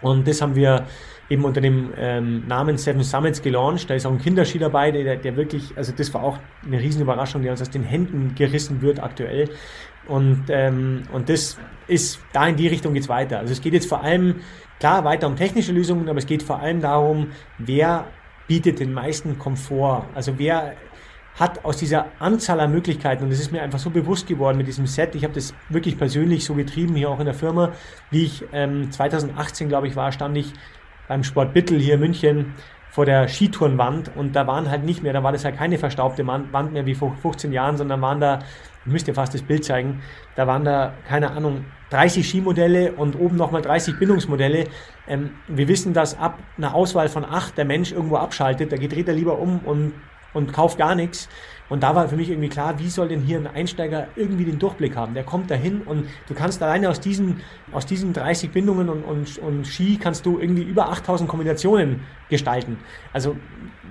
Und das haben wir eben unter dem ähm, Namen Seven Summits gelauncht. Da ist auch ein Kinderski dabei, der, der wirklich, also das war auch eine Riesenüberraschung, die uns aus den Händen gerissen wird aktuell. Und, ähm, und das ist, da in die Richtung geht's weiter. Also es geht jetzt vor allem Klar, weiter um technische Lösungen, aber es geht vor allem darum, wer bietet den meisten Komfort. Also wer hat aus dieser Anzahl an Möglichkeiten, und das ist mir einfach so bewusst geworden mit diesem Set, ich habe das wirklich persönlich so getrieben, hier auch in der Firma, wie ich ähm, 2018, glaube ich, war, stand ich beim Sport Bittel hier in München vor der Skitourenwand und da waren halt nicht mehr, da war das halt keine verstaubte Wand mehr wie vor 15 Jahren, sondern waren da, ich müsste fast das Bild zeigen, da waren da, keine Ahnung, 30 Skimodelle und oben nochmal 30 Bindungsmodelle. Ähm, wir wissen, dass ab einer Auswahl von acht der Mensch irgendwo abschaltet, da geht er lieber um und und kauft gar nichts. Und da war für mich irgendwie klar, wie soll denn hier ein Einsteiger irgendwie den Durchblick haben? Der kommt dahin und du kannst alleine aus diesen, aus diesen 30 Bindungen und, und, und Ski kannst du irgendwie über 8000 Kombinationen gestalten. Also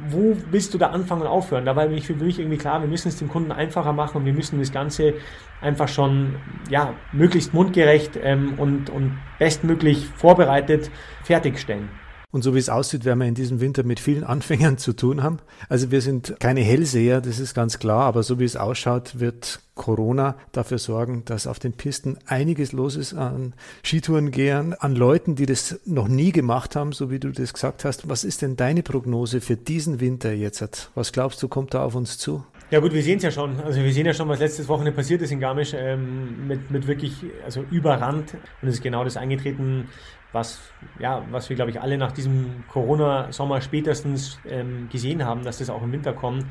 wo willst du da anfangen und aufhören? Da war für mich irgendwie klar, wir müssen es dem Kunden einfacher machen und wir müssen das Ganze einfach schon ja, möglichst mundgerecht ähm, und, und bestmöglich vorbereitet fertigstellen. Und so wie es aussieht, werden wir in diesem Winter mit vielen Anfängern zu tun haben. Also wir sind keine Hellseher, das ist ganz klar, aber so wie es ausschaut, wird Corona dafür sorgen, dass auf den Pisten einiges los ist an Skitourengehern, an Leuten, die das noch nie gemacht haben, so wie du das gesagt hast. Was ist denn deine Prognose für diesen Winter jetzt? Was glaubst du, kommt da auf uns zu? Ja gut, wir sehen es ja schon. Also wir sehen ja schon, was letztes Wochenende passiert ist in Garmisch ähm, mit, mit wirklich also überrannt. Und es ist genau das eingetreten, was, ja, was wir, glaube ich, alle nach diesem Corona-Sommer spätestens ähm, gesehen haben, dass das auch im Winter kommt,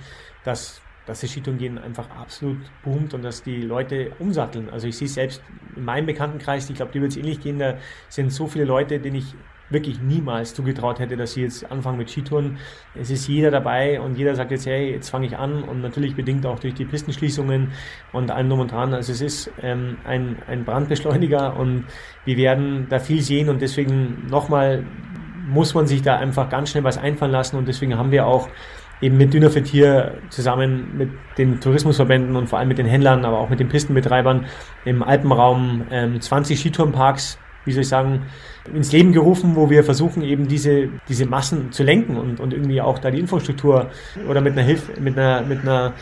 dass, dass das Skitourengehen einfach absolut boomt und dass die Leute umsatteln. Also ich sehe selbst in meinem Bekanntenkreis, ich glaube, dir wird es ähnlich gehen, da sind so viele Leute, denen ich wirklich niemals zugetraut hätte, dass sie jetzt anfangen mit Skitouren. Es ist jeder dabei und jeder sagt jetzt, hey, jetzt fange ich an und natürlich bedingt auch durch die Pistenschließungen und allem drum und dran. Also es ist ähm, ein, ein Brandbeschleuniger und wir werden da viel sehen und deswegen nochmal muss man sich da einfach ganz schnell was einfallen lassen und deswegen haben wir auch eben mit Dynafit hier zusammen mit den Tourismusverbänden und vor allem mit den Händlern, aber auch mit den Pistenbetreibern im Alpenraum ähm, 20 Skitourenparks wie soll ich sagen, ins Leben gerufen, wo wir versuchen, eben diese, diese Massen zu lenken und, und irgendwie auch da die Infrastruktur oder mit einer Hilfe, mit einer, mit einer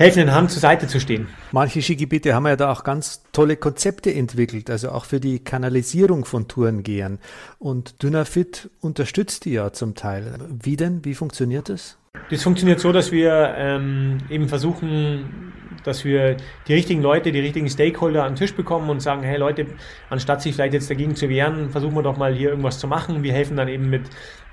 helfenden Hand zur Seite zu stehen. Manche Skigebiete haben ja da auch ganz tolle Konzepte entwickelt, also auch für die Kanalisierung von Tourengehern. Und Dynafit unterstützt die ja zum Teil. Wie denn? Wie funktioniert das? Das funktioniert so, dass wir ähm, eben versuchen, dass wir die richtigen Leute, die richtigen Stakeholder an den Tisch bekommen und sagen, hey Leute, anstatt sich vielleicht jetzt dagegen zu wehren, versuchen wir doch mal hier irgendwas zu machen. Wir helfen dann eben mit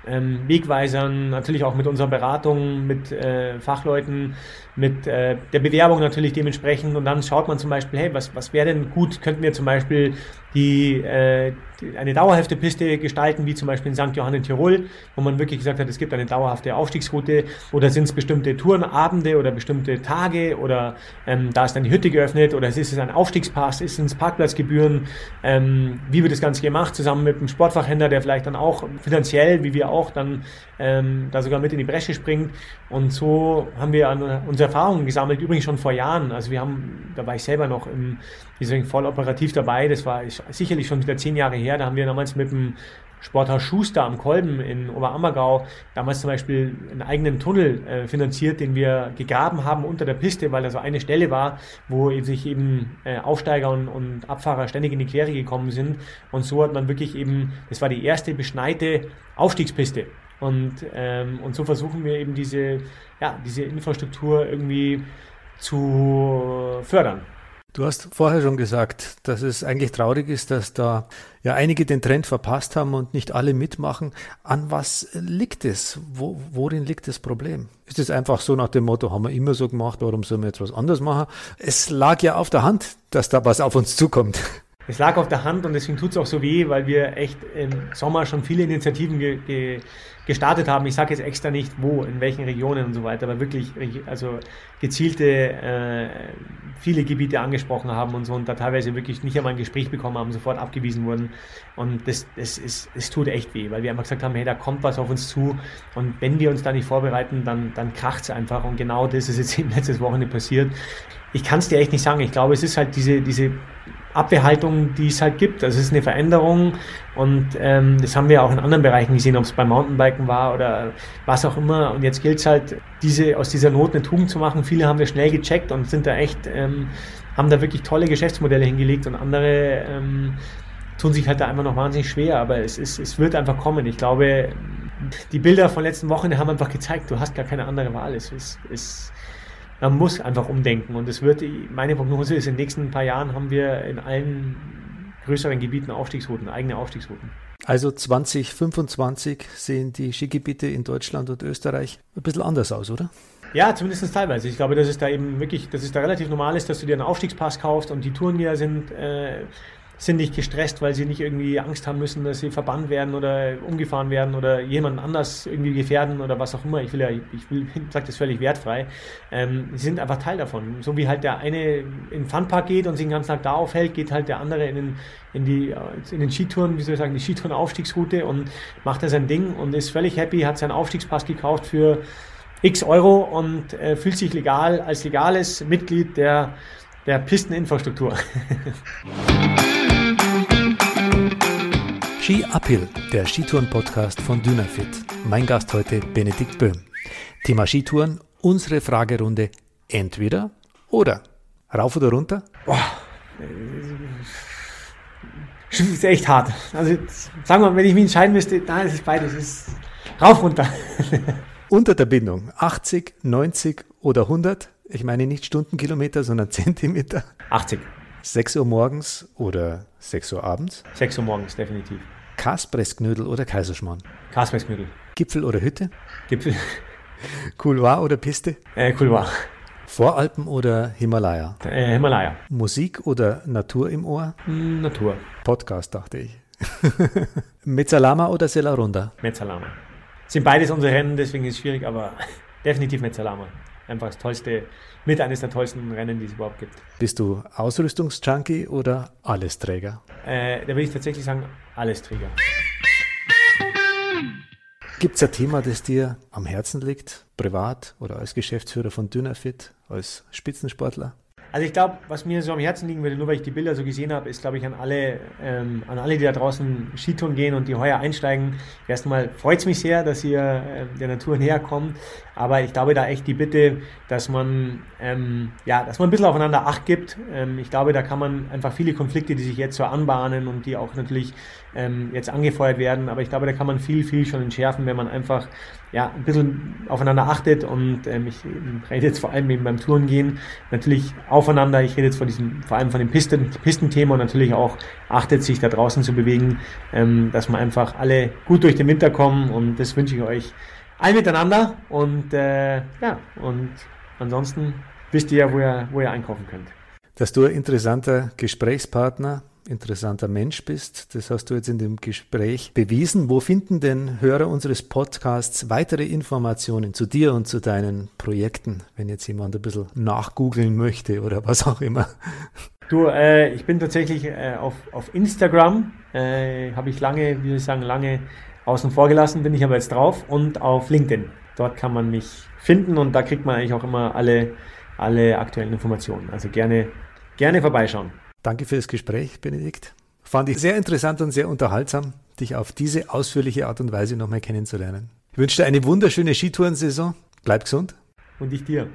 ähm, Wegweisern, natürlich auch mit unserer Beratung, mit äh, Fachleuten, mit äh, der Bewerbung natürlich dementsprechend. Und dann schaut man zum Beispiel, hey, was, was wäre denn gut? Könnten wir zum Beispiel die, äh, die, eine dauerhafte Piste gestalten, wie zum Beispiel in St. Johann in Tirol, wo man wirklich gesagt hat, es gibt eine dauerhafte Aufstiegsroute oder sind es bestimmte Tourenabende oder bestimmte Tage oder ähm, da ist dann die Hütte geöffnet oder ist es ein Aufstiegspass, ist es Parkplatzgebühren, ähm, wie wird das Ganze gemacht, zusammen mit einem Sportfachhändler, der vielleicht dann auch finanziell, wie wir auch, dann ähm, da sogar mit in die Bresche springt. Und so haben wir an, unsere Erfahrungen gesammelt, übrigens schon vor Jahren. Also wir haben, da war ich selber noch im, ich, voll operativ dabei. Das war sicherlich schon wieder zehn Jahre her. Da haben wir damals mit dem Sporthaus Schuster am Kolben in Oberammergau damals zum Beispiel einen eigenen Tunnel äh, finanziert, den wir gegraben haben unter der Piste, weil da so eine Stelle war, wo sich eben äh, Aufsteiger und, und, Abfahrer ständig in die Quere gekommen sind. Und so hat man wirklich eben, das war die erste beschneite Aufstiegspiste. Und, ähm, und so versuchen wir eben diese, ja, diese Infrastruktur irgendwie zu fördern. Du hast vorher schon gesagt, dass es eigentlich traurig ist, dass da ja einige den Trend verpasst haben und nicht alle mitmachen. An was liegt es? Wo, worin liegt das Problem? Ist es einfach so nach dem Motto, haben wir immer so gemacht, warum sollen wir etwas anders machen? Es lag ja auf der Hand, dass da was auf uns zukommt. Es lag auf der Hand und deswegen tut es auch so weh, weil wir echt im Sommer schon viele Initiativen ge ge gestartet haben. Ich sage jetzt extra nicht wo, in welchen Regionen und so weiter, aber wirklich also gezielte äh, viele Gebiete angesprochen haben und so und da teilweise wirklich nicht einmal ein Gespräch bekommen haben, sofort abgewiesen wurden. Und das, das ist, es tut echt weh, weil wir einfach gesagt haben, hey, da kommt was auf uns zu und wenn wir uns da nicht vorbereiten, dann, dann kracht es einfach. Und genau das ist jetzt eben letztes Wochenende passiert. Ich kann es dir echt nicht sagen. Ich glaube, es ist halt diese, diese Abwehrhaltung, die es halt gibt. Also es ist eine Veränderung und ähm, das haben wir auch in anderen Bereichen gesehen, ob es beim Mountainbiken war oder was auch immer. Und jetzt gilt es halt, diese, aus dieser Not eine Tugend zu machen. Viele haben wir schnell gecheckt und sind da echt, ähm, haben da wirklich tolle Geschäftsmodelle hingelegt und andere ähm, tun sich halt da einfach noch wahnsinnig schwer. Aber es, ist, es wird einfach kommen. Ich glaube, die Bilder von letzten Wochen haben einfach gezeigt, du hast gar keine andere Wahl. Es ist, es man muss einfach umdenken. Und es wird, meine Prognose ist, in den nächsten paar Jahren haben wir in allen größeren Gebieten Aufstiegsrouten, eigene Aufstiegsrouten. Also 2025 sehen die Skigebiete in Deutschland und Österreich ein bisschen anders aus, oder? Ja, zumindest teilweise. Ich glaube, dass es da eben wirklich, dass es da relativ normal ist, dass du dir einen Aufstiegspass kaufst und die Touren hier sind äh, sind nicht gestresst, weil sie nicht irgendwie Angst haben müssen, dass sie verbannt werden oder umgefahren werden oder jemanden anders irgendwie gefährden oder was auch immer. Ich will ja, ich will, sage das völlig wertfrei. Ähm, sie sind einfach Teil davon. So wie halt der eine in den Funpark geht und sich den ganzen Tag da aufhält, geht halt der andere in den, in die, in den Skitouren, wie soll ich sagen, die Skitouren-Aufstiegsroute und macht da sein Ding und ist völlig happy, hat seinen Aufstiegspass gekauft für x Euro und äh, fühlt sich legal als legales Mitglied der, der Pisteninfrastruktur. Ski Uphill, der Skitouren-Podcast von Dynafit. Mein Gast heute Benedikt Böhm. Thema Skitouren, unsere Fragerunde entweder oder. Rauf oder runter? Boah, das ist echt hart. Also sagen wir, wenn ich mich entscheiden müsste, nein, es ist beides. Es ist rauf, runter. Unter der Bindung 80, 90 oder 100? Ich meine nicht Stundenkilometer, sondern Zentimeter. 80. 6 Uhr morgens oder 6 Uhr abends? 6 Uhr morgens, definitiv. Kaspressknödel oder Kaiserschmarrn? Kaspressknödel. Gipfel oder Hütte? Gipfel. Couloir oder Piste? Äh, Couloir. Voralpen oder Himalaya? Äh, Himalaya. Musik oder Natur im Ohr? Mm, Natur. Podcast, dachte ich. Mezzalama oder Selarunda? Mezzalama. Sind beides unsere Rennen, deswegen ist es schwierig, aber definitiv Mezzalama. Einfach das tollste, mit eines der tollsten Rennen, die es überhaupt gibt. Bist du Ausrüstungsjunkie oder Allesträger? Äh, da würde ich tatsächlich sagen, Allesträger. Gibt es ein Thema, das dir am Herzen liegt, privat oder als Geschäftsführer von Dynafit, als Spitzensportler? Also ich glaube, was mir so am Herzen liegen würde, nur weil ich die Bilder so gesehen habe, ist, glaube ich, an alle, ähm, an alle, die da draußen Skitouren gehen und die heuer einsteigen. Erstmal freut es mich sehr, dass ihr äh, der Natur näher kommt. Aber ich glaube da echt die Bitte, dass man, ähm, ja, dass man ein bisschen aufeinander Acht gibt. Ähm, ich glaube, da kann man einfach viele Konflikte, die sich jetzt so anbahnen und die auch natürlich ähm, jetzt angefeuert werden, aber ich glaube, da kann man viel, viel schon entschärfen, wenn man einfach ja, ein bisschen aufeinander achtet. Und ähm, ich rede jetzt vor allem eben beim Tourengehen natürlich aufeinander, ich rede jetzt von diesem, vor allem von dem Pisten, Pistenthema. Und natürlich auch achtet, sich da draußen zu bewegen, ähm, dass wir einfach alle gut durch den Winter kommen. Und das wünsche ich euch all miteinander. Und äh, ja, und ansonsten wisst ihr ja, wo ihr, wo ihr einkaufen könnt. Dass du ein interessanter Gesprächspartner interessanter Mensch bist. Das hast du jetzt in dem Gespräch bewiesen. Wo finden denn Hörer unseres Podcasts weitere Informationen zu dir und zu deinen Projekten, wenn jetzt jemand ein bisschen nachgoogeln möchte oder was auch immer? Du, äh, ich bin tatsächlich äh, auf, auf Instagram, äh, habe ich lange, wie soll ich sagen, lange außen vor gelassen, bin ich aber jetzt drauf und auf LinkedIn. Dort kann man mich finden und da kriegt man eigentlich auch immer alle, alle aktuellen Informationen. Also gerne, gerne vorbeischauen. Danke für das Gespräch, Benedikt. Fand ich sehr interessant und sehr unterhaltsam, dich auf diese ausführliche Art und Weise nochmal kennenzulernen. Ich wünsche dir eine wunderschöne Skitourensaison. Bleib gesund. Und ich dir.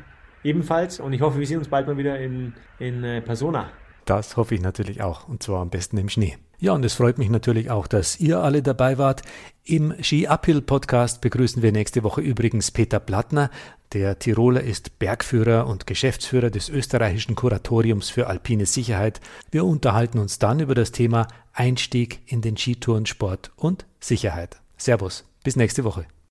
Ebenfalls. Und ich hoffe, wir sehen uns bald mal wieder in, in äh, Persona. Das hoffe ich natürlich auch. Und zwar am besten im Schnee. Ja, und es freut mich natürlich auch, dass ihr alle dabei wart. Im Ski Uphill Podcast begrüßen wir nächste Woche übrigens Peter Plattner. Der Tiroler ist Bergführer und Geschäftsführer des österreichischen Kuratoriums für alpine Sicherheit. Wir unterhalten uns dann über das Thema Einstieg in den Skitourensport und Sicherheit. Servus, bis nächste Woche.